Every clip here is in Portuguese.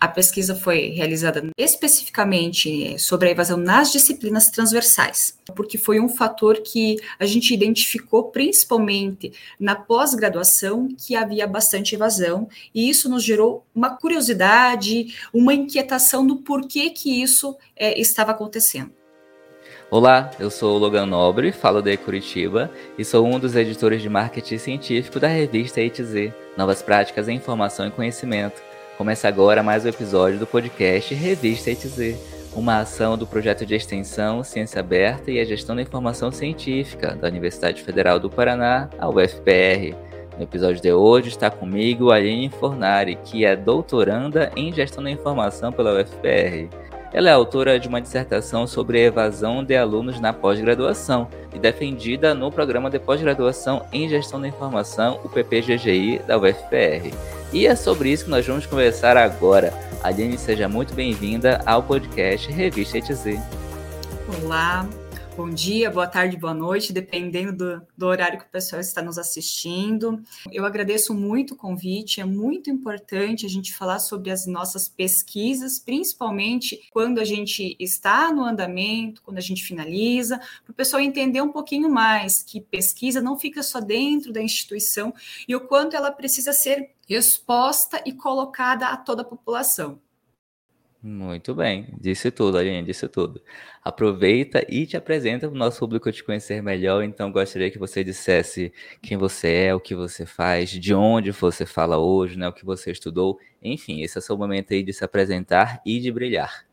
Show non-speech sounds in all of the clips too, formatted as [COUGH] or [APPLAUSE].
A pesquisa foi realizada especificamente sobre a evasão nas disciplinas transversais, porque foi um fator que a gente identificou principalmente na pós-graduação que havia bastante evasão, e isso nos gerou uma curiosidade, uma inquietação do porquê que isso é, estava acontecendo. Olá, eu sou o Logan Nobre, falo da Curitiba e sou um dos editores de marketing científico da revista ETZ, Novas Práticas em Informação e Conhecimento Começa agora mais um episódio do podcast Revista ETZ, uma ação do projeto de extensão Ciência Aberta e a Gestão da Informação Científica da Universidade Federal do Paraná, a UFPR. No episódio de hoje está comigo Aline Fornari, que é doutoranda em Gestão da Informação pela UFPR. Ela é autora de uma dissertação sobre a evasão de alunos na pós-graduação e defendida no programa de pós-graduação em Gestão da Informação, o PPGGI, da UFPR. E é sobre isso que nós vamos conversar agora. Aline, seja muito bem-vinda ao podcast Revista ETZ. Olá, bom dia, boa tarde, boa noite, dependendo do, do, horário que o pessoal está nos assistindo. Eu agradeço muito o convite, é muito importante a gente falar sobre as nossas pesquisas, principalmente quando a gente está no andamento, quando a gente finaliza, para o pessoal entender um pouquinho mais que pesquisa não fica só dentro da instituição e o quanto ela precisa ser exposta e colocada a toda a população. Muito bem, disse tudo, Aline, disse tudo. Aproveita e te apresenta para o nosso público te conhecer melhor. Então, gostaria que você dissesse quem você é, o que você faz, de onde você fala hoje, né, o que você estudou. Enfim, esse é o seu momento aí de se apresentar e de brilhar.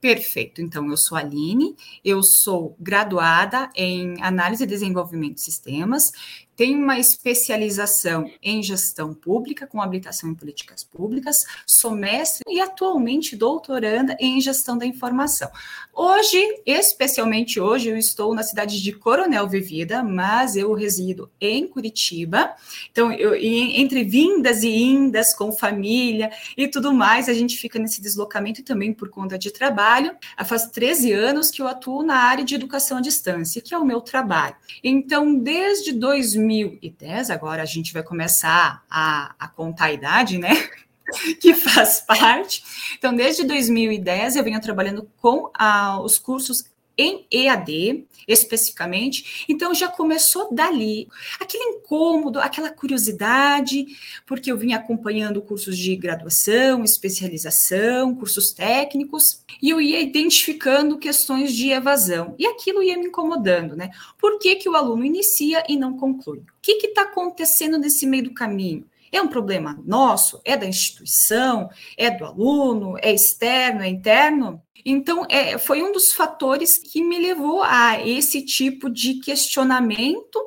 Perfeito. Então, eu sou a Aline, eu sou graduada em Análise e Desenvolvimento de Sistemas, tenho uma especialização em gestão pública, com habilitação em políticas públicas, sou mestre e atualmente doutoranda em gestão da informação. Hoje, especialmente hoje, eu estou na cidade de Coronel Vivida, mas eu resido em Curitiba. Então, eu, entre vindas e indas com família e tudo mais, a gente fica nesse deslocamento também por conta de trabalho. Faz 13 anos que eu atuo na área de educação à distância, que é o meu trabalho. Então, desde 2000 2010, agora a gente vai começar a, a contar a idade, né? [LAUGHS] que faz parte. Então, desde 2010 eu venho trabalhando com os cursos em EAD, especificamente. Então já começou dali, aquele incômodo, aquela curiosidade, porque eu vinha acompanhando cursos de graduação, especialização, cursos técnicos, e eu ia identificando questões de evasão, e aquilo ia me incomodando, né? Por que, que o aluno inicia e não conclui? O que está acontecendo nesse meio do caminho? É um problema nosso? É da instituição? É do aluno? É externo? É interno? Então, é, foi um dos fatores que me levou a esse tipo de questionamento.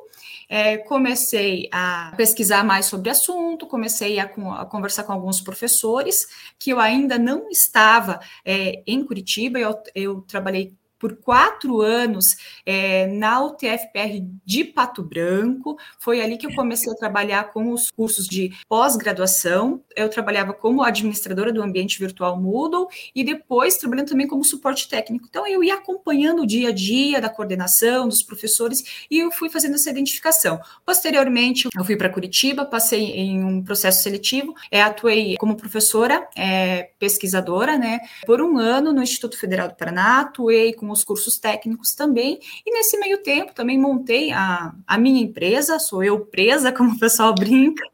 É, comecei a pesquisar mais sobre o assunto, comecei a, a, conversar com alguns professores, que eu ainda não estava é, em Curitiba, eu, eu trabalhei por quatro anos é, na UTFPR de Pato Branco. Foi ali que eu comecei a trabalhar com os cursos de pós-graduação. Eu trabalhava como administradora do ambiente virtual Moodle e depois trabalhando também como suporte técnico. Então, eu ia acompanhando o dia a dia da coordenação, dos professores, e eu fui fazendo essa identificação. Posteriormente, eu fui para Curitiba, passei em um processo seletivo, é, atuei como professora, é, pesquisadora, né, por um ano no Instituto Federal do Paraná, atuei com os cursos técnicos também, e nesse meio tempo também montei a, a minha empresa, sou eu presa, [LAUGHS] como o pessoal brinca,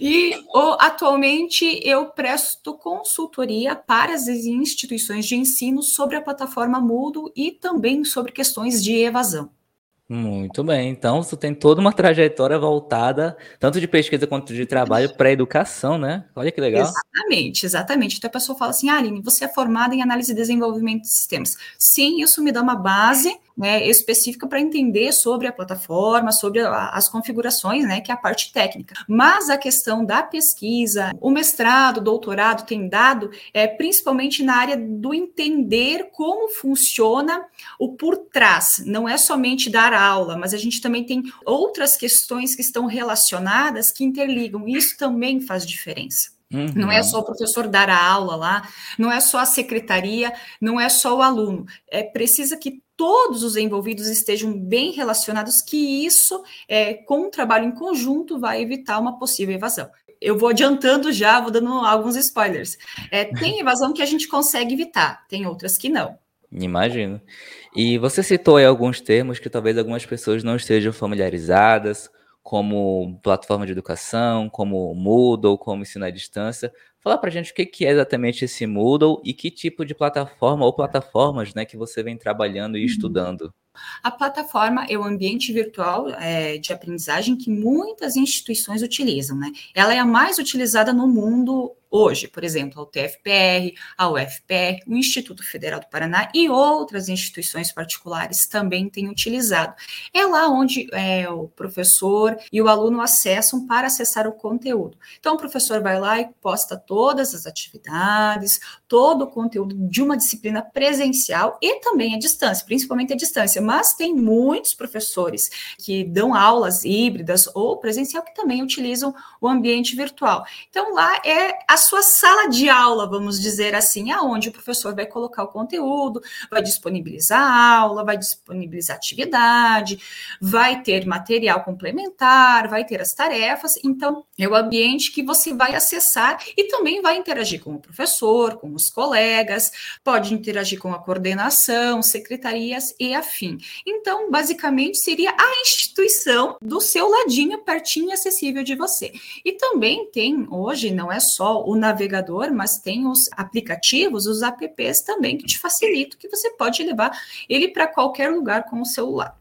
e oh, atualmente eu presto consultoria para as instituições de ensino sobre a plataforma Moodle e também sobre questões de evasão. Muito bem. Então, você tem toda uma trajetória voltada, tanto de pesquisa quanto de trabalho, para a educação, né? Olha que legal. Exatamente, exatamente. Então, a pessoa fala assim, ah, Aline, você é formada em análise e desenvolvimento de sistemas. Sim, isso me dá uma base né, específica para entender sobre a plataforma, sobre a, as configurações, né, que é a parte técnica. Mas a questão da pesquisa, o mestrado, o doutorado tem dado é, principalmente na área do entender como funciona o por trás. Não é somente dar aula, mas a gente também tem outras questões que estão relacionadas que interligam. Isso também faz diferença. Uhum. Não é só o professor dar a aula lá, não é só a secretaria, não é só o aluno. É precisa que todos os envolvidos estejam bem relacionados, que isso, é, com o trabalho em conjunto, vai evitar uma possível evasão. eu vou adiantando já, vou dando alguns spoilers. É, tem [LAUGHS] evasão que a gente consegue evitar, tem outras que não. Imagino. E você citou aí alguns termos que talvez algumas pessoas não estejam familiarizadas, como plataforma de educação, como Moodle, como ensino à distância. Fala para a gente o que é exatamente esse Moodle e que tipo de plataforma ou plataformas né, que você vem trabalhando e uhum. estudando. A plataforma é o ambiente virtual é, de aprendizagem que muitas instituições utilizam, né? Ela é a mais utilizada no mundo hoje, por exemplo, a UTFPR, a UFPR, o Instituto Federal do Paraná e outras instituições particulares também têm utilizado. É lá onde é, o professor e o aluno acessam para acessar o conteúdo. Então, o professor vai lá e posta todas as atividades, todo o conteúdo de uma disciplina presencial e também à distância, principalmente à distância. Mas tem muitos professores que dão aulas híbridas ou presencial que também utilizam o ambiente virtual. Então, lá é a sua sala de aula, vamos dizer assim, aonde o professor vai colocar o conteúdo, vai disponibilizar aula, vai disponibilizar atividade, vai ter material complementar, vai ter as tarefas. Então, é o ambiente que você vai acessar e também vai interagir com o professor, com os colegas, pode interagir com a coordenação, secretarias e afim. Então, basicamente, seria a instituição do seu ladinho, pertinho e acessível de você. E também tem, hoje, não é só o navegador, mas tem os aplicativos, os apps também que te facilitam, que você pode levar ele para qualquer lugar com o celular.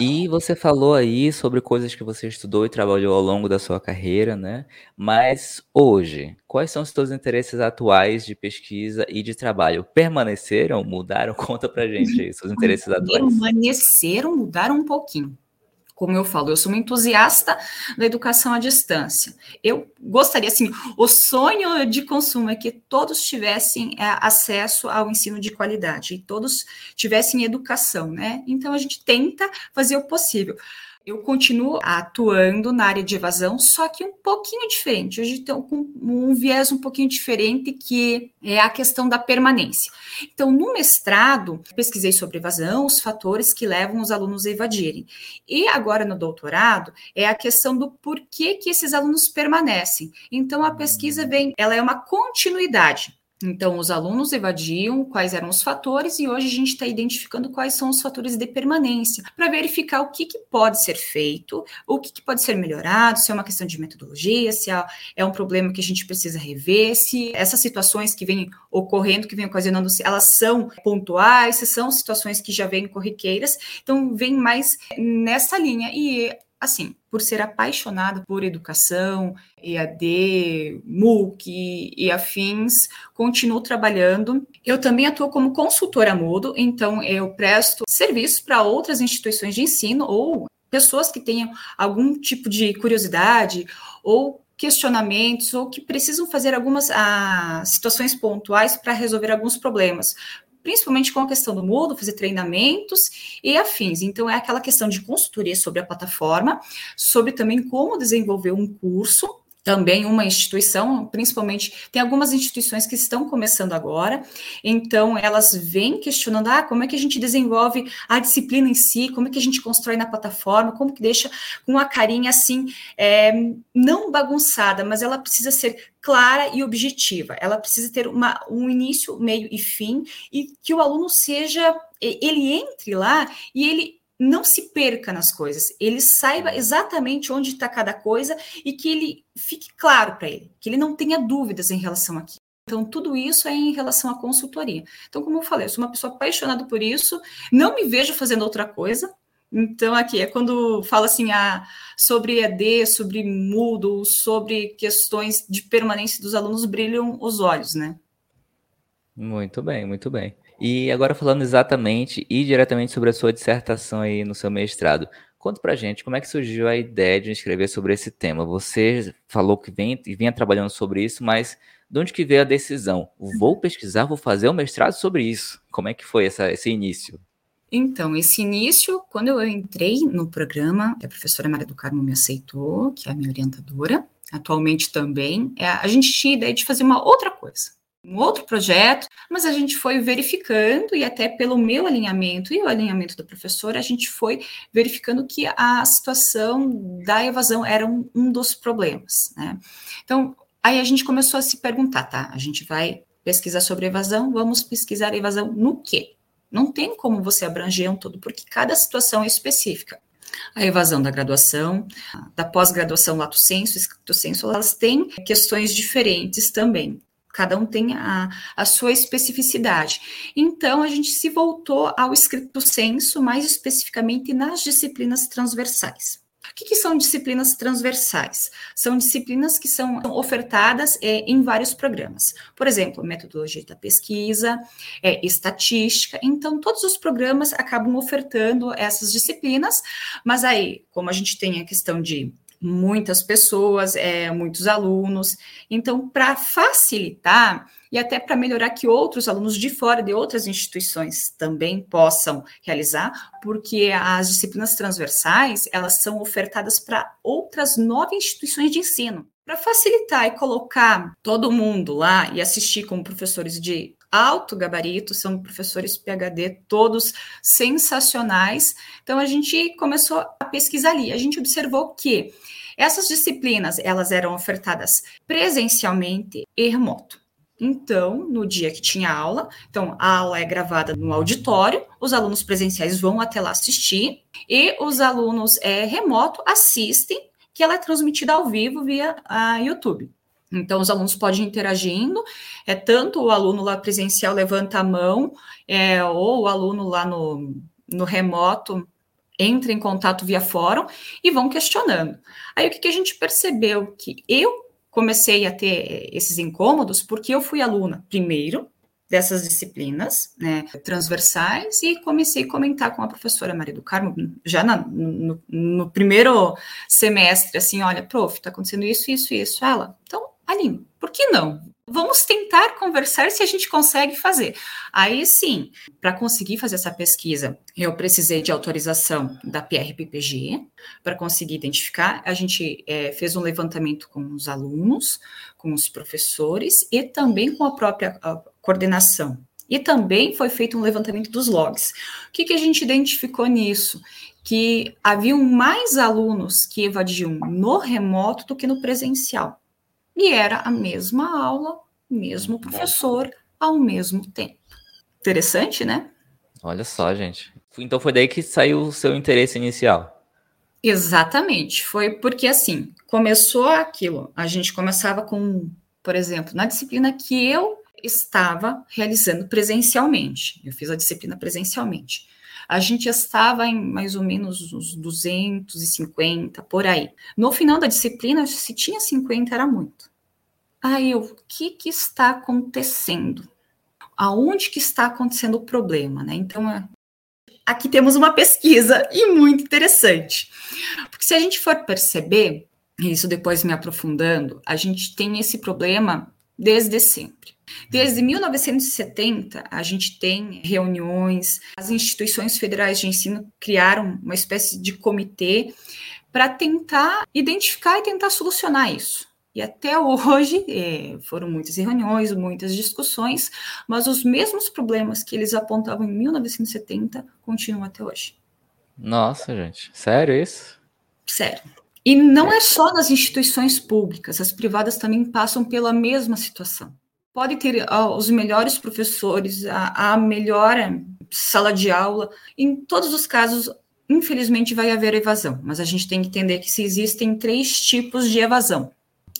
E você falou aí sobre coisas que você estudou e trabalhou ao longo da sua carreira, né? Mas hoje, quais são os seus interesses atuais de pesquisa e de trabalho? Permaneceram, mudaram? [LAUGHS] Conta pra gente aí, seus interesses [LAUGHS] atuais. Permaneceram, mudaram um pouquinho como eu falo, eu sou uma entusiasta da educação à distância. Eu gostaria, assim, o sonho de consumo é que todos tivessem é, acesso ao ensino de qualidade, e todos tivessem educação, né? Então a gente tenta fazer o possível. Eu continuo atuando na área de evasão, só que um pouquinho diferente. Hoje estou com um viés um pouquinho diferente, que é a questão da permanência. Então, no mestrado, pesquisei sobre evasão, os fatores que levam os alunos a evadirem. E agora, no doutorado, é a questão do porquê que esses alunos permanecem. Então, a pesquisa vem, ela é uma continuidade. Então, os alunos evadiam quais eram os fatores e hoje a gente está identificando quais são os fatores de permanência para verificar o que, que, pode ser feito, o que, que, pode ser melhorado, se é uma questão de metodologia, se é, é um problema que a gente precisa rever, se essas situações que vêm ocorrendo, que vêm ocasionando, elas são pontuais, se são situações que já vêm corriqueiras. Então, vem mais nessa linha. E assim, por ser apaixonada por educação, EAD, MOOC e afins, continuo trabalhando. Eu também atuo como consultora mudo, então eu presto serviço para outras instituições de ensino ou pessoas que tenham algum tipo de curiosidade ou questionamentos ou que precisam fazer algumas ah, situações pontuais para resolver alguns problemas principalmente com a questão do Moodle, fazer treinamentos e afins. Então, é aquela questão de consultoria sobre a plataforma, sobre também como desenvolver um curso também uma instituição, principalmente, tem algumas instituições que estão começando agora, então elas vêm questionando, ah, como é que a gente desenvolve a disciplina em si, como é que a gente constrói na plataforma, como que deixa com a carinha assim, é, não bagunçada, mas ela precisa ser clara e objetiva, ela precisa ter uma, um início, meio e fim, e que o aluno seja, ele entre lá e ele não se perca nas coisas, ele saiba exatamente onde está cada coisa e que ele fique claro para ele, que ele não tenha dúvidas em relação aqui. Então, tudo isso é em relação à consultoria. Então, como eu falei, eu sou uma pessoa apaixonada por isso, não me vejo fazendo outra coisa. Então, aqui é quando fala assim ah, sobre ED, sobre Moodle, sobre questões de permanência dos alunos, brilham os olhos, né? Muito bem, muito bem. E agora falando exatamente e diretamente sobre a sua dissertação aí no seu mestrado, conta pra gente como é que surgiu a ideia de escrever sobre esse tema. Você falou que vem, vinha trabalhando sobre isso, mas de onde que veio a decisão? Vou pesquisar, vou fazer um mestrado sobre isso. Como é que foi essa, esse início? Então, esse início, quando eu entrei no programa, a professora Maria do Carmo me aceitou, que é a minha orientadora, atualmente também, é, a gente tinha a ideia de fazer uma outra coisa um outro projeto, mas a gente foi verificando e até pelo meu alinhamento e o alinhamento do professor, a gente foi verificando que a situação da evasão era um, um dos problemas, né? Então, aí a gente começou a se perguntar, tá? A gente vai pesquisar sobre evasão, vamos pesquisar evasão no quê? Não tem como você abranger um todo, porque cada situação é específica a evasão da graduação, da pós-graduação lato senso, escrito senso, elas têm questões diferentes também. Cada um tem a, a sua especificidade. Então, a gente se voltou ao escrito senso, mais especificamente nas disciplinas transversais. O que, que, são disciplinas transversais? São disciplinas que são ofertadas é, em vários programas. Por exemplo, metodologia da pesquisa, é, estatística. Então, todos os programas acabam ofertando essas disciplinas, mas aí, como a gente tem a questão de muitas pessoas, é, muitos alunos. Então, para facilitar e até para melhorar que outros alunos de fora de outras instituições também possam realizar, porque as disciplinas transversais elas são ofertadas para outras nove instituições de ensino. Para facilitar e colocar todo mundo lá e assistir como professores de alto gabarito, são professores PhD, todos sensacionais. Então a gente começou a pesquisar ali. A gente observou que essas disciplinas, elas eram ofertadas presencialmente e remoto. Então, no dia que tinha aula, então a aula é gravada no auditório, os alunos presenciais vão até lá assistir e os alunos é, remoto assistem, que ela é transmitida ao vivo via a YouTube. Então, os alunos podem ir interagindo, é tanto o aluno lá presencial levanta a mão, é, ou o aluno lá no, no remoto entra em contato via fórum e vão questionando. Aí o que, que a gente percebeu? Que eu comecei a ter esses incômodos porque eu fui aluna, primeiro, dessas disciplinas né, transversais e comecei a comentar com a professora Maria do Carmo, já na, no, no, primeiro semestre, assim, olha, prof, está acontecendo isso, isso, isso. Ela, então, Aline, por que não? Vamos tentar conversar se a gente consegue fazer. Aí sim, para conseguir fazer essa pesquisa, eu precisei de autorização da PRPPG para conseguir identificar. A gente é, fez um levantamento com os alunos, com os professores e também com a própria a coordenação. E também foi feito um levantamento dos logs. O que, que a gente identificou nisso? Que haviam mais alunos que evadiam no remoto do que no presencial. E era a mesma aula, mesmo professor, ao mesmo tempo. Interessante, né? Olha só, gente. Então foi daí que saiu o seu interesse inicial. Exatamente. Foi porque assim, começou aquilo. A gente começava com, por exemplo, na disciplina que eu estava realizando presencialmente. Eu fiz a disciplina presencialmente a gente estava em mais ou menos uns 250 por aí. No final da disciplina, se tinha 50 era muito. Aí eu, o que, que está acontecendo? Aonde que está acontecendo o problema, né? Então, é, aqui temos uma pesquisa e muito interessante. Porque se a gente for perceber, isso depois me aprofundando, a gente tem esse problema desde sempre. Desde 1970, a gente tem reuniões, as instituições federais de ensino criaram uma espécie de comitê para tentar identificar e tentar solucionar isso. E até [LAUGHS] hoje é, foram muitas reuniões, muitas discussões, mas os mesmos problemas que eles apontavam em 1970 continuam até hoje. Nossa, gente, sério isso? Sério. E não é só nas instituições públicas, as privadas também passam pela mesma situação pode ter os melhores professores, a, a melhor sala de aula. Em todos os casos, infelizmente, vai haver evasão, mas a gente tem que entender que se existem três tipos de evasão: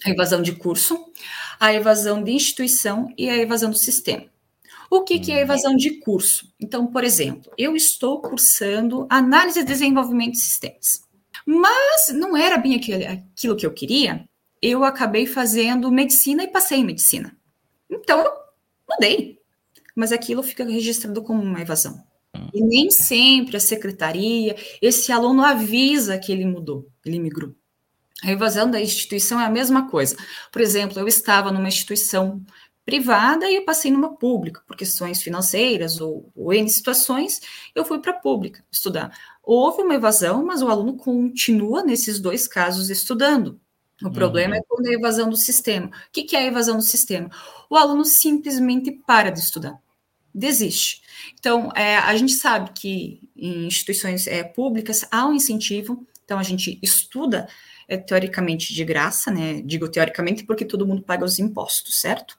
a evasão de curso, a evasão de instituição e a evasão do sistema. O que, que é evasão de curso? Então, por exemplo, eu estou cursando análise e desenvolvimento de sistemas, mas não era bem aquilo, aquilo que eu queria. Eu acabei fazendo medicina e passei em medicina. Então, eu mudei. Mas aquilo fica registrado como uma evasão. E nem sempre a secretaria, esse aluno avisa que ele mudou, ele migrou. A evasão da instituição é a mesma coisa. Por exemplo, eu estava numa instituição privada e eu passei numa pública, por questões financeiras ou, ou em situações, eu fui para a pública estudar. Houve uma evasão, mas o aluno continua nesses dois casos estudando. O problema é uhum. é quando é a evasão do sistema. O que é a evasão do sistema? O aluno simplesmente para de estudar, desiste. Então, é, a gente sabe que em instituições é, públicas há um incentivo, então a gente estuda é, teoricamente de graça, né? Digo teoricamente porque todo mundo paga os impostos, certo?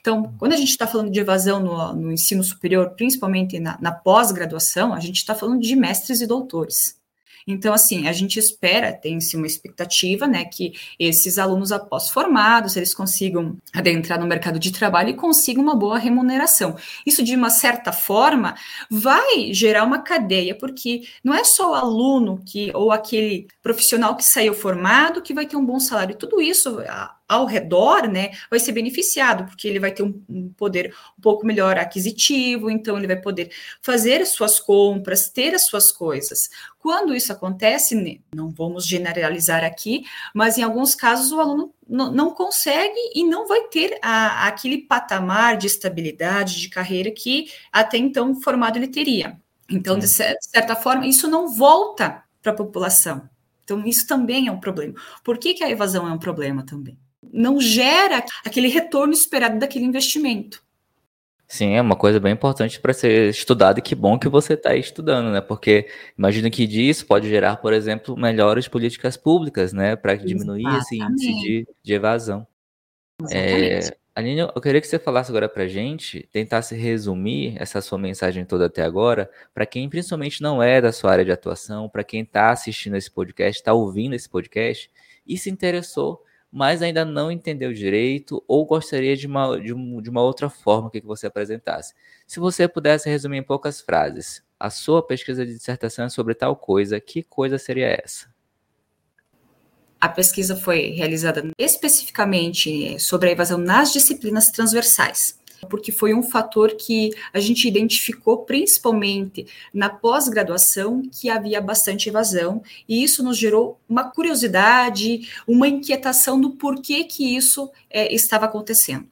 Então, quando a gente está falando de evasão no, no, ensino superior, principalmente na, na pós-graduação, a gente está falando de mestres e doutores. Então, assim, a gente espera, tem-se uma expectativa, né, que esses alunos após formados, eles consigam adentrar no mercado de trabalho e consigam uma boa remuneração. Isso, de uma certa forma, vai gerar uma cadeia, porque não é só o aluno que, ou aquele profissional que saiu formado que vai ter um bom salário. Tudo isso, ao redor, né, vai ser beneficiado, porque ele vai ter um, um, poder um pouco melhor aquisitivo, então ele vai poder fazer as suas compras, ter as suas coisas. Quando isso acontece, né, não vamos generalizar aqui, mas em alguns casos o aluno não consegue e não vai ter a, aquele patamar de estabilidade de carreira que até então formado ele teria. Então, de certa forma, isso não volta para a população. Então, isso também é um problema. Por que, que a evasão é um problema também? Não gera aquele retorno esperado daquele investimento. Sim, é uma coisa bem importante para ser estudado e que bom que você está estudando, né? Porque imagino que disso pode gerar, por exemplo, melhores políticas públicas, né? Para diminuir esse índice de, de evasão. É, Aline, eu queria que você falasse agora para gente, tentasse resumir essa sua mensagem toda até agora, para quem principalmente não é da sua área de atuação, para quem está assistindo esse podcast, está ouvindo esse podcast e se interessou mas ainda não entendeu direito ou gostaria de uma, de, um, de uma outra forma que você apresentasse. Se você pudesse resumir em poucas frases, a sua pesquisa de dissertação é sobre tal coisa, que coisa seria essa? A pesquisa foi realizada especificamente sobre a evasão nas disciplinas transversais porque foi um fator que a gente identificou principalmente na pós-graduação que havia bastante evasão, e isso nos gerou uma curiosidade, uma inquietação do porquê que isso é, estava acontecendo.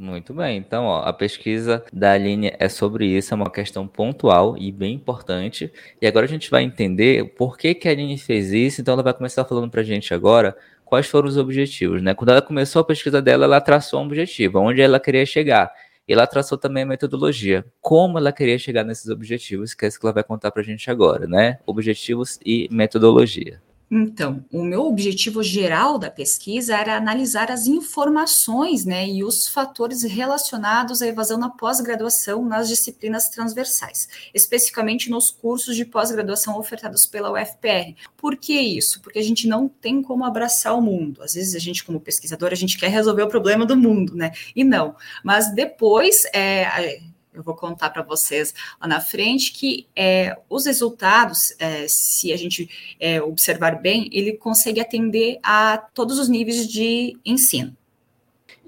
Muito bem, então ó, a pesquisa da Aline é sobre isso, é uma questão pontual e bem importante. E agora a gente vai entender por que, que a Aline fez isso, então ela vai começar falando para a gente agora quais foram os objetivos, né? Quando ela começou a pesquisa dela, ela traçou um objetivo, onde ela queria chegar. E ela traçou também a metodologia, como ela queria chegar nesses objetivos, que é isso que ela vai contar para a gente agora, né? Objetivos e metodologia. Então, o meu objetivo geral da pesquisa era analisar as informações né, e os fatores relacionados à evasão na pós-graduação nas disciplinas transversais, especificamente nos cursos de pós-graduação ofertados pela UFPR. Por que isso? Porque a gente não tem como abraçar o mundo. Às vezes a gente, como pesquisador, a gente quer resolver o problema do mundo, né? E não. Mas depois, é, eu vou contar para vocês lá na frente que é, os resultados, é, se a gente é, observar bem, ele consegue atender a todos os níveis de ensino.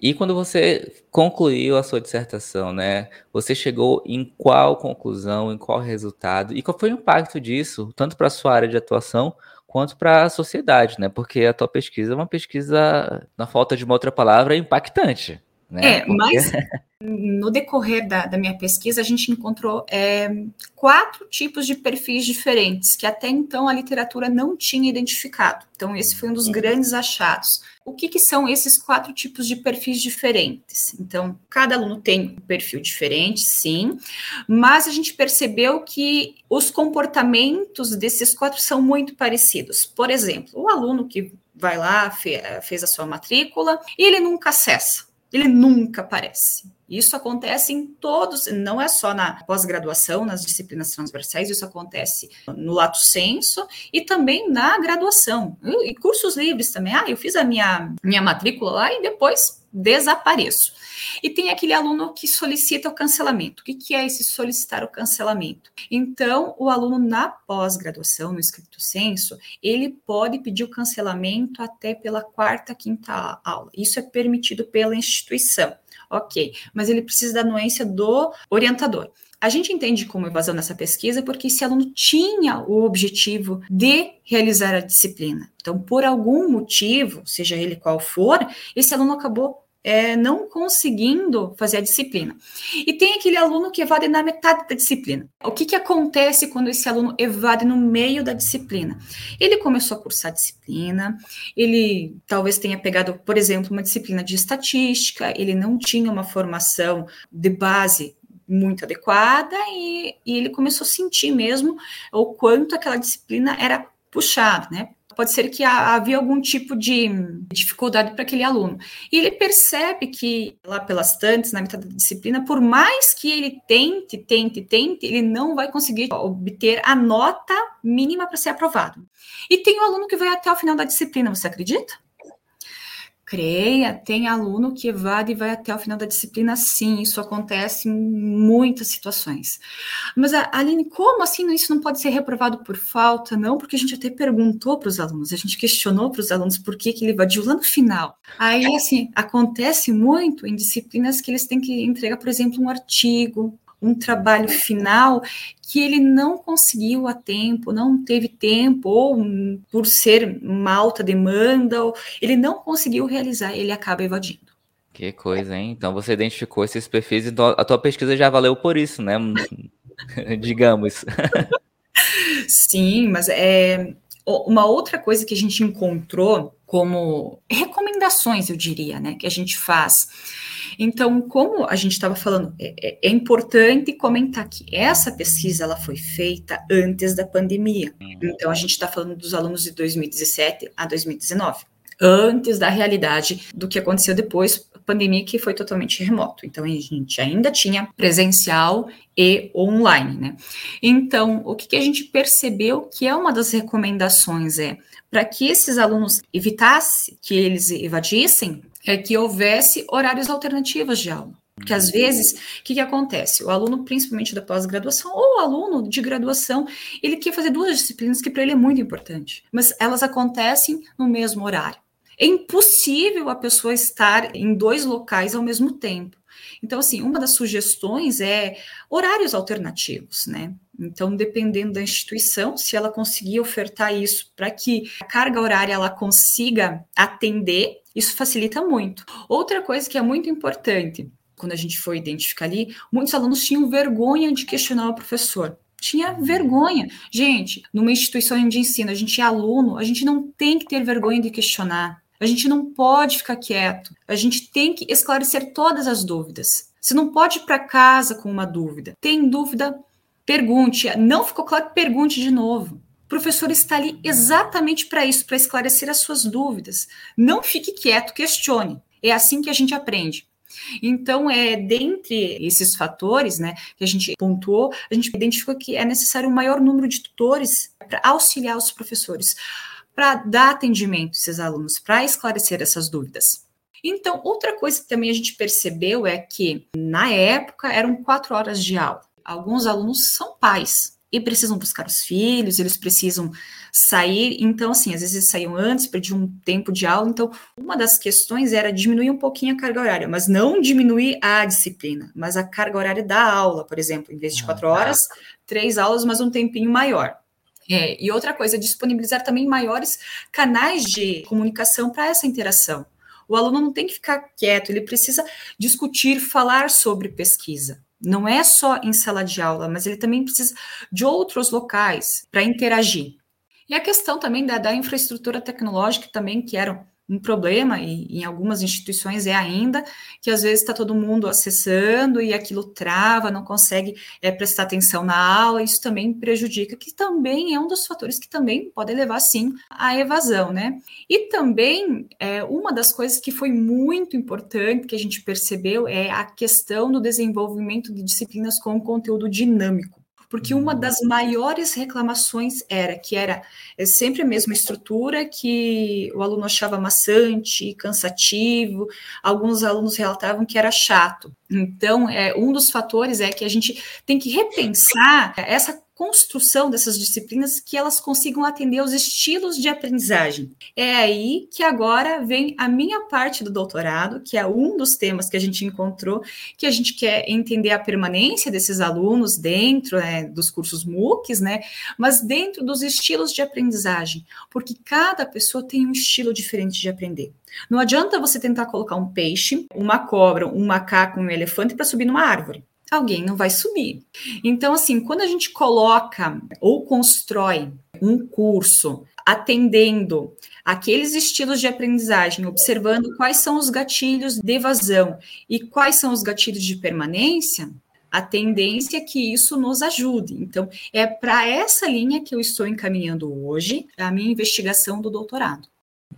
E quando você concluiu a sua dissertação, né, você chegou em qual conclusão, em qual resultado e qual foi o impacto disso, tanto para a sua área de atuação quanto para a sociedade, né? Porque a tua pesquisa é uma pesquisa, na falta de uma outra palavra, impactante. Né? É, Porque... mas [LAUGHS] no decorrer da, da, minha pesquisa, a gente encontrou é, quatro tipos de perfis diferentes que até então a literatura não tinha identificado. Então, esse foi um dos grandes achados. O que, que são esses quatro tipos de perfis diferentes? Então, cada aluno tem um perfil diferente, sim, mas a gente percebeu que os comportamentos desses quatro são muito parecidos. Por exemplo, o aluno que vai lá, fez a sua matrícula e ele nunca acessa ele nunca aparece. Isso acontece em todos, não é só na pós-graduação, nas disciplinas transversais, isso acontece no lato senso e também na graduação. E cursos livres também. Ah, eu fiz a minha, minha matrícula lá e depois desapareço. E tem aquele aluno que solicita o cancelamento. O que, é esse solicitar o cancelamento? Então, o aluno na pós-graduação, no escrito senso, ele pode pedir o cancelamento até pela quarta, quinta aula. Isso é permitido pela instituição. Ok, mas ele precisa da anuência do orientador. A gente entende como evasão nessa pesquisa porque esse aluno tinha o objetivo de realizar a disciplina. Então, por algum motivo, seja ele qual for, esse aluno acabou é, não conseguindo fazer a disciplina. E tem aquele aluno que evade na metade da disciplina. O que, que acontece quando esse aluno evade no meio da disciplina? Ele começou a cursar disciplina, ele talvez tenha pegado, por exemplo, uma disciplina de estatística, ele não tinha uma formação de base muito adequada e, e ele começou a sentir mesmo o quanto aquela disciplina era puxada, né? Pode ser que havia algum tipo de dificuldade para aquele aluno. E ele percebe que, lá pelas tantas, na metade da disciplina, por mais que ele tente, tente, tente, ele não vai conseguir obter a nota mínima para ser aprovado. E tem o um aluno que vai até o final da disciplina, você acredita? Creia, tem aluno que evade e vai até o final da disciplina, sim, isso acontece em muitas situações. Mas, Aline, como assim isso não pode ser reprovado por falta? Não, porque a gente até perguntou para os alunos, a gente questionou para os alunos por que, que ele evadiu lá no final. Aí, assim, acontece muito em disciplinas que eles têm que entregar, por exemplo, um artigo, um trabalho final que ele não conseguiu a tempo, não teve tempo, ou por ser uma alta demanda, ou ele não conseguiu realizar, ele acaba evadindo. Que coisa, hein? Então você identificou esses perfis e a tua pesquisa já valeu por isso, né? [LAUGHS] Digamos. Sim, mas é uma outra coisa que a gente encontrou como recomendações, eu diria, né, que a gente faz então, como a gente estava falando, é, é, é, importante comentar que essa pesquisa ela foi feita antes da pandemia. Então, a gente está falando dos alunos de 2017 a 2019, antes da realidade do que aconteceu depois, pandemia que foi totalmente remoto. Então, a gente ainda tinha presencial e online, né? Então, o que, que a gente percebeu que é uma das recomendações é para que esses alunos evitassem que eles evadissem, é que houvesse horários alternativos de aula. Porque às vezes, o que, que acontece? O aluno, principalmente da pós-graduação, ou o aluno de graduação, ele quer fazer duas disciplinas que para ele é muito importante, mas elas acontecem no mesmo horário. É impossível a pessoa estar em dois locais ao mesmo tempo. Então, assim, uma das sugestões é horários alternativos, né? Então, dependendo da instituição, se ela conseguir ofertar isso para que a carga horária ela consiga atender, isso facilita muito. Outra coisa que é muito importante, quando a gente foi identificar ali, muitos alunos tinham vergonha de questionar o professor. Tinha vergonha. Gente, numa instituição de ensino, a gente é aluno, a gente não tem que ter vergonha de questionar. A gente não pode ficar quieto. A gente tem que esclarecer todas as dúvidas. Você não pode ir para casa com uma dúvida. Tem dúvida? Pergunte. Não ficou claro? Pergunte de novo. O professor está ali exatamente para isso, para esclarecer as suas dúvidas. Não fique quieto, questione. É assim que a gente aprende. Então, é dentre esses fatores, né, que a gente pontuou, a gente identificou que é necessário um maior número de tutores para auxiliar os professores para dar atendimento a esses alunos, para esclarecer essas dúvidas. Então, outra coisa que também a gente percebeu é que, na época, eram quatro horas de aula. Alguns alunos são pais e precisam buscar os filhos, eles precisam sair. Então, assim, às vezes eles saíam antes, perdiam um tempo de aula. Então, uma das questões era diminuir um pouquinho a carga horária, mas não diminuir a disciplina, mas a carga horária da aula, por exemplo, em vez de quatro ah, tá. horas, três aulas, mas um tempinho maior. É, e outra coisa, disponibilizar também maiores canais de comunicação para essa interação. O aluno não tem que ficar quieto, ele precisa discutir, falar sobre pesquisa. Não é só em sala de aula, mas ele também precisa de outros locais para interagir. E a questão também da, da infraestrutura tecnológica também, que eram um problema, e em algumas instituições é ainda, que às vezes está todo mundo acessando e aquilo trava, não consegue é, prestar atenção na aula, isso também prejudica, que também é um dos fatores que também pode levar, sim, à evasão, né? E também, é, uma das coisas que foi muito importante, que a gente percebeu, é a questão do desenvolvimento de disciplinas com conteúdo dinâmico porque uma das maiores reclamações era que era é sempre a mesma estrutura, que o aluno achava maçante, cansativo, alguns alunos relatavam que era chato. Então, é, um dos fatores é que a gente tem que repensar essa construção dessas disciplinas que elas consigam atender aos estilos de aprendizagem. É aí que agora vem a minha parte do doutorado, que é um dos temas que a gente encontrou, que a gente quer entender a permanência desses alunos dentro né, dos cursos MOOCs, né? Mas dentro dos estilos de aprendizagem, porque cada pessoa tem um estilo diferente de aprender. Não adianta você tentar colocar um peixe, uma cobra, um macaco, um elefante para subir numa árvore alguém não vai subir. Então, assim, quando a gente coloca ou constrói um curso atendendo aqueles estilos de aprendizagem, observando quais são os gatilhos de evasão e quais são os gatilhos de permanência, a tendência é que isso nos ajude. Então, é para essa linha que eu estou encaminhando hoje a minha investigação do doutorado.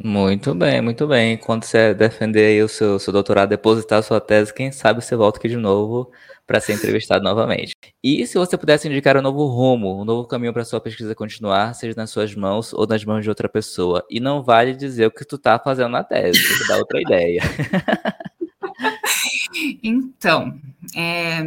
Muito bem, muito bem. Quando você defender o seu, seu doutorado, depositar a sua tese, quem sabe você volta aqui de novo para ser entrevistado novamente. E se você pudesse indicar um novo rumo, um novo caminho para sua pesquisa continuar, seja nas suas mãos ou nas mãos de outra pessoa, e não vale dizer o que tu tá fazendo na tese, que outra ideia. [LAUGHS] Então, é,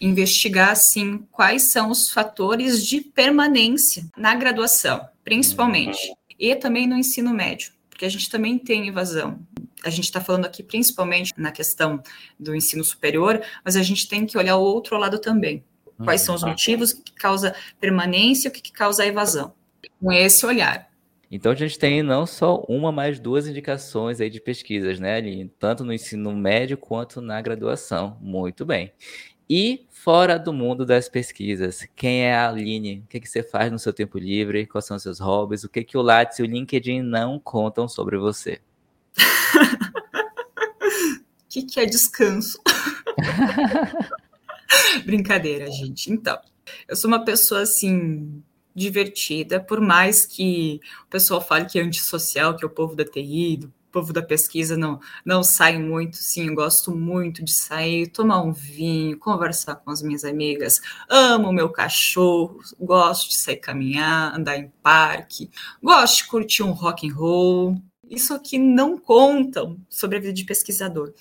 investigar assim quais são os fatores de permanência na graduação, principalmente, e também no ensino médio porque a gente também tem evasão. A gente está falando aqui principalmente na questão do ensino superior, mas a gente tem que olhar o outro lado também. Quais são os motivos, que causa permanência, o que causa evasão. Com esse olhar. Então a gente tem não só uma, mas duas indicações aí de pesquisas, né, Aline? Tanto no ensino médio quanto na graduação. Muito bem. E fora do mundo das pesquisas, quem é a Aline? O que, que você faz no seu tempo livre? Quais são os seus hobbies? O que, que o Lattes e o LinkedIn não contam sobre você? O [LAUGHS] que, que é descanso? [LAUGHS] Brincadeira, gente. Então, eu sou uma pessoa assim divertida, por mais que o pessoal fale que é antissocial, que é o povo da TI, do povo da pesquisa não, não sai muito, sim, gosto muito de sair, tomar um vinho, conversar com as minhas amigas, amo meu cachorro, gosto de sair caminhar, andar em parque, gosto de curtir um rock and roll. Isso aqui não contam sobre a vida de pesquisador.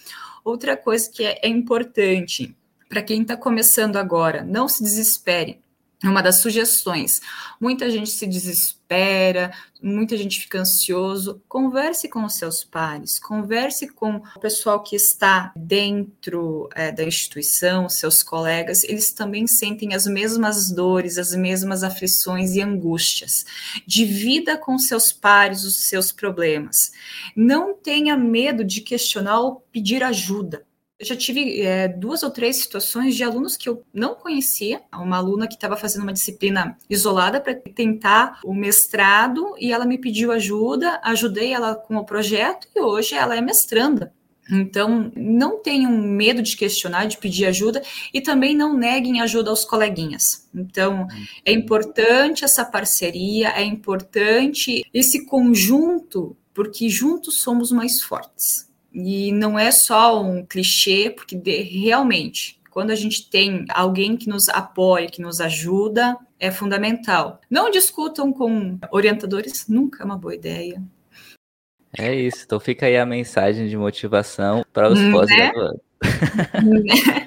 Outra coisa que é, é importante para quem está começando agora, não se desespere uma das sugestões. Muita gente se desespera, muita gente fica ansioso. Converse com os seus pares, converse com o pessoal que está dentro é, da instituição, seus colegas. Eles também sentem as mesmas dores, as mesmas aflições e angústias. Divida com seus pares os seus problemas. Não tenha medo de questionar ou pedir ajuda. Eu já tive é, duas ou três situações de alunos que eu não conhecia. Uma aluna que estava fazendo uma disciplina isolada para tentar o mestrado e ela me pediu ajuda, ajudei ela com o projeto e hoje ela é mestranda. Então, não tenham medo de questionar, de pedir ajuda e também não neguem ajuda aos coleguinhas. Então, é importante essa parceria, é importante esse conjunto, porque juntos somos mais fortes. E não é só um clichê, porque de, realmente, quando a gente tem alguém que nos apoia, que nos ajuda, é fundamental. Não discutam com orientadores, nunca é uma boa ideia. É isso, então fica aí a mensagem de motivação para os né? pós-graduandos. Né? [LAUGHS] [LAUGHS]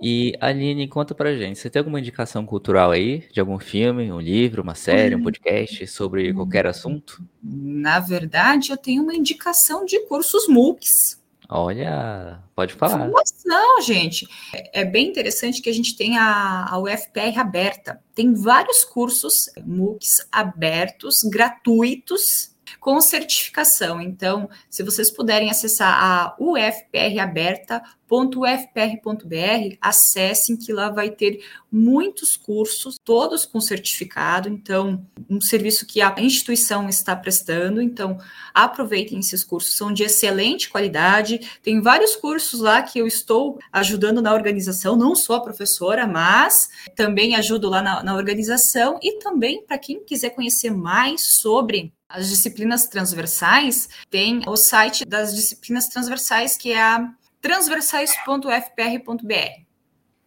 E Aline, conta pra gente, você tem alguma indicação cultural aí de algum filme, um livro, uma série, um podcast sobre qualquer assunto? Na verdade, eu tenho uma indicação de cursos MOOCs. Olha, pode falar. Não, gente. É bem interessante que a gente tem a, a UFPR aberta. Tem vários cursos MOOCs abertos, gratuitos, com certificação. Então, se vocês puderem acessar a ufpraberta.ufpr.br, acessem que lá vai ter muitos cursos, todos com certificado. Então, um serviço que a instituição está prestando. Então, aproveitem esses cursos, são de excelente qualidade. Tem vários cursos lá que eu estou ajudando na organização, não sou a professora, mas também ajudo lá na, na organização e também para quem quiser conhecer mais sobre as disciplinas transversais, tem o site das disciplinas transversais, que é a transversais.fpr.br.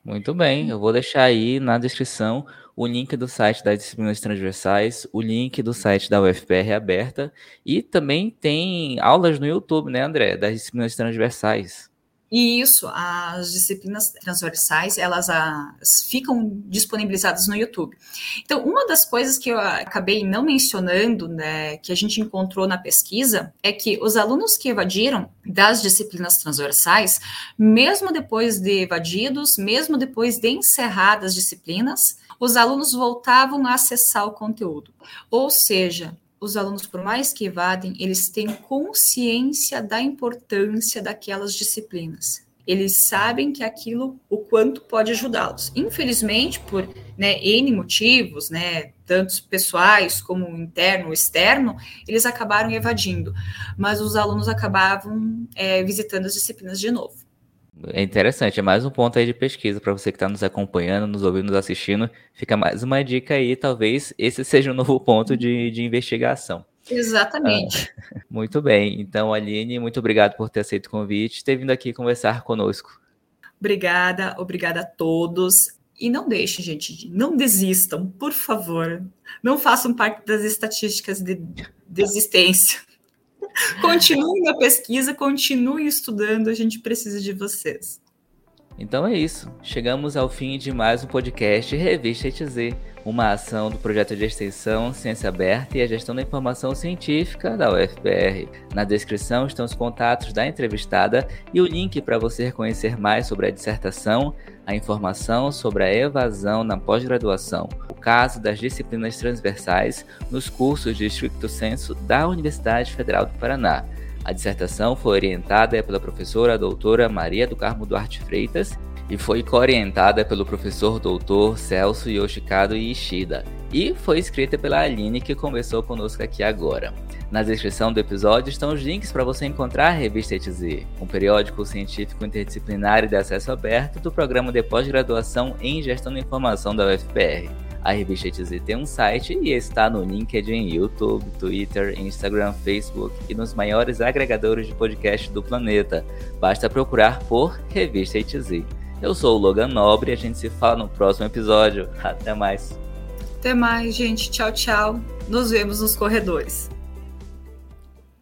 Muito bem, eu vou deixar aí na descrição o link do site das disciplinas transversais, o link do site da UFPR aberta e também tem aulas no YouTube, né, André, das disciplinas transversais. E isso, as disciplinas transversais, elas as, ficam disponibilizadas no YouTube. Então, uma das coisas que eu acabei não mencionando, né, que a gente encontrou na pesquisa, é que os alunos que evadiram das disciplinas transversais, mesmo depois de evadidos, mesmo depois de encerradas as disciplinas, os alunos voltavam a acessar o conteúdo. Ou seja, os alunos, por mais que evadem, eles têm consciência da importância daquelas disciplinas. Eles sabem que aquilo, o quanto pode ajudá-los. Infelizmente, por né, N motivos, né, tantos pessoais como interno, externo, eles acabaram evadindo. Mas os alunos acabavam é, visitando as disciplinas de novo. É interessante, é mais um ponto aí de pesquisa para você que está nos acompanhando, nos ouvindo, nos assistindo. Fica mais uma dica aí, talvez esse [LAUGHS] seja um novo ponto de, de investigação. Exatamente. Ah, [LAUGHS] muito bem. Então, Aline, muito obrigado por ter aceito o convite, ter vindo aqui conversar conosco. Obrigada, obrigada a todos. E não deixem, gente, não desistam, por favor. Não façam parte das estatísticas de desistência. Continue na pesquisa, continue estudando, a gente precisa de vocês. Então é isso. Chegamos ao fim de mais um podcast Revista ETZ, uma ação do projeto de extensão Ciência Aberta e a Gestão da Informação Científica da UFPR. Na descrição estão os contatos da entrevistada e o link para você conhecer mais sobre a dissertação, a informação sobre a evasão na pós-graduação, o caso das disciplinas transversais nos cursos de estricto senso da Universidade Federal do Paraná. A dissertação foi orientada pela professora doutora Maria do Carmo Duarte Freitas e foi coorientada pelo professor doutor Celso Yoshikado Ishida e foi escrita pela Aline que conversou conosco aqui agora. Na descrição do episódio estão os links para você encontrar a revista ETZ, um periódico científico interdisciplinar e de acesso aberto do programa de pós-graduação em Gestão da Informação da UFPR. A revista ETZ tem um site e está no LinkedIn, YouTube, Twitter, Instagram, Facebook e nos maiores agregadores de podcast do planeta. Basta procurar por Revista ETZ. Eu sou o Logan Nobre e a gente se fala no próximo episódio. Até mais. Até mais, gente. Tchau, tchau. Nos vemos nos corredores.